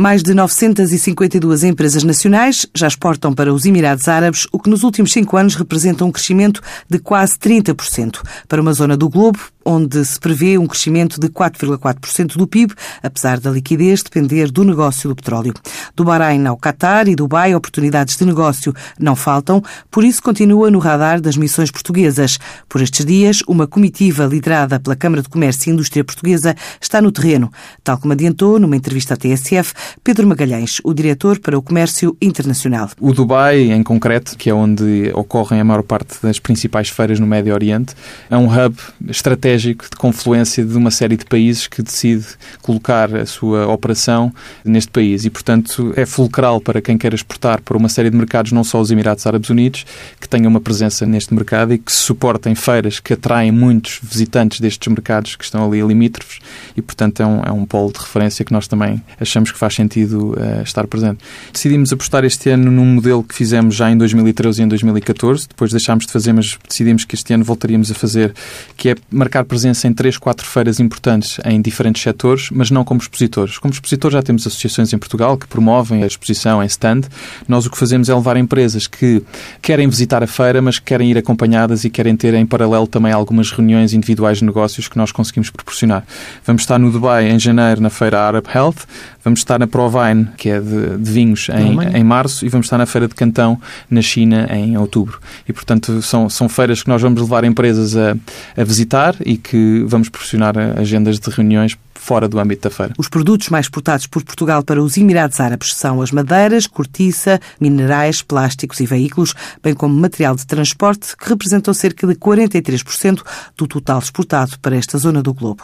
Mais de 952 empresas nacionais já exportam para os Emirados Árabes, o que nos últimos cinco anos representa um crescimento de quase 30%. Para uma zona do globo, onde se prevê um crescimento de 4,4% do PIB, apesar da liquidez depender do negócio do petróleo. Do Bahrein ao Qatar e Dubai, oportunidades de negócio não faltam, por isso continua no radar das missões portuguesas. Por estes dias, uma comitiva liderada pela Câmara de Comércio e Indústria Portuguesa está no terreno, tal como adiantou numa entrevista à TSF Pedro Magalhães, o diretor para o Comércio Internacional. O Dubai, em concreto, que é onde ocorrem a maior parte das principais feiras no Médio Oriente, é um hub estratégico de confluência de uma série de países que decide colocar a sua operação neste país e, portanto, é fulcral para quem quer exportar para uma série de mercados, não só os Emirados Árabes Unidos, que tenham uma presença neste mercado e que suportem feiras que atraem muitos visitantes destes mercados que estão ali limítrofes e, portanto, é um, é um polo de referência que nós também achamos que faz sentido uh, estar presente. Decidimos apostar este ano num modelo que fizemos já em 2013 e em 2014, depois deixámos de fazer, mas decidimos que este ano voltaríamos a fazer, que é marcar presença em três, quatro feiras importantes em diferentes setores, mas não como expositores. Como expositores já temos associações em Portugal que promovem a exposição em stand. Nós o que fazemos é levar empresas que querem visitar a feira, mas querem ir acompanhadas e querem ter em paralelo também algumas reuniões individuais de negócios que nós conseguimos proporcionar. Vamos estar no Dubai em janeiro na feira Arab Health, vamos estar na Provine, que é de, de vinhos, em, em março, e vamos estar na feira de Cantão, na China, em outubro. E, portanto, são, são feiras que nós vamos levar empresas a, a visitar e que vamos proporcionar agendas de reuniões fora do âmbito da feira. Os produtos mais exportados por Portugal para os Emirados Árabes são as madeiras, cortiça, minerais, plásticos e veículos, bem como material de transporte, que representam cerca de 43% do total exportado para esta zona do globo.